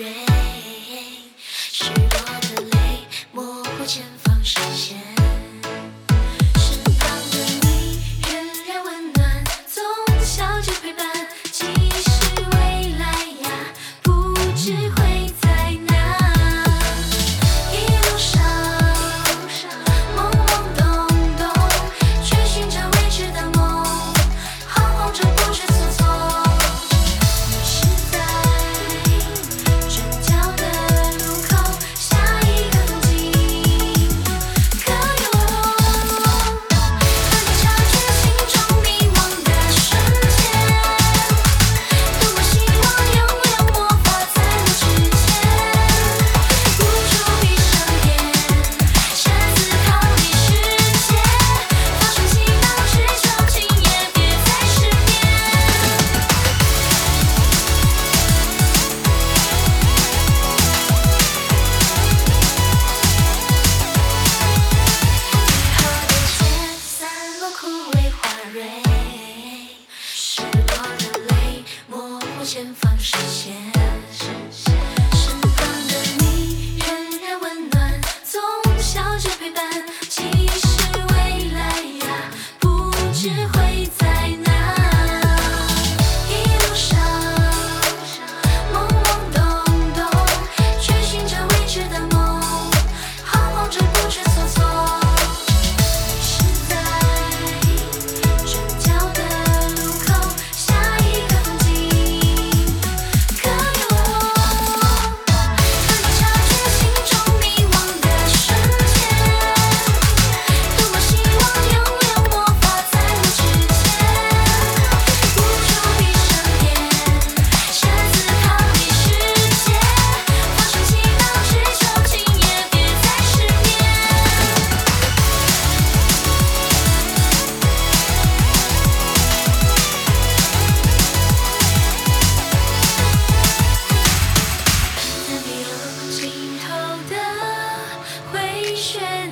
red. passion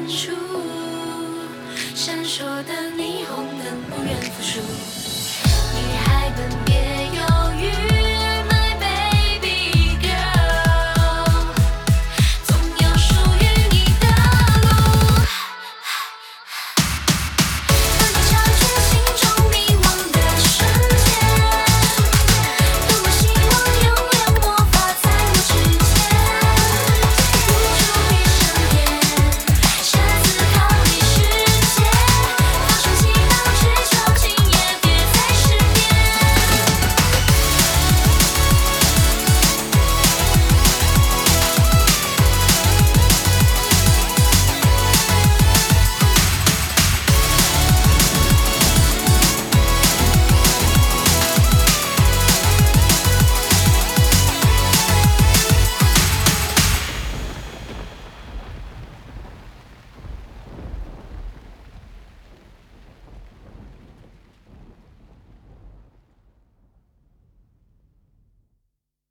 处，闪烁的霓虹灯不愿服输，女孩吻别。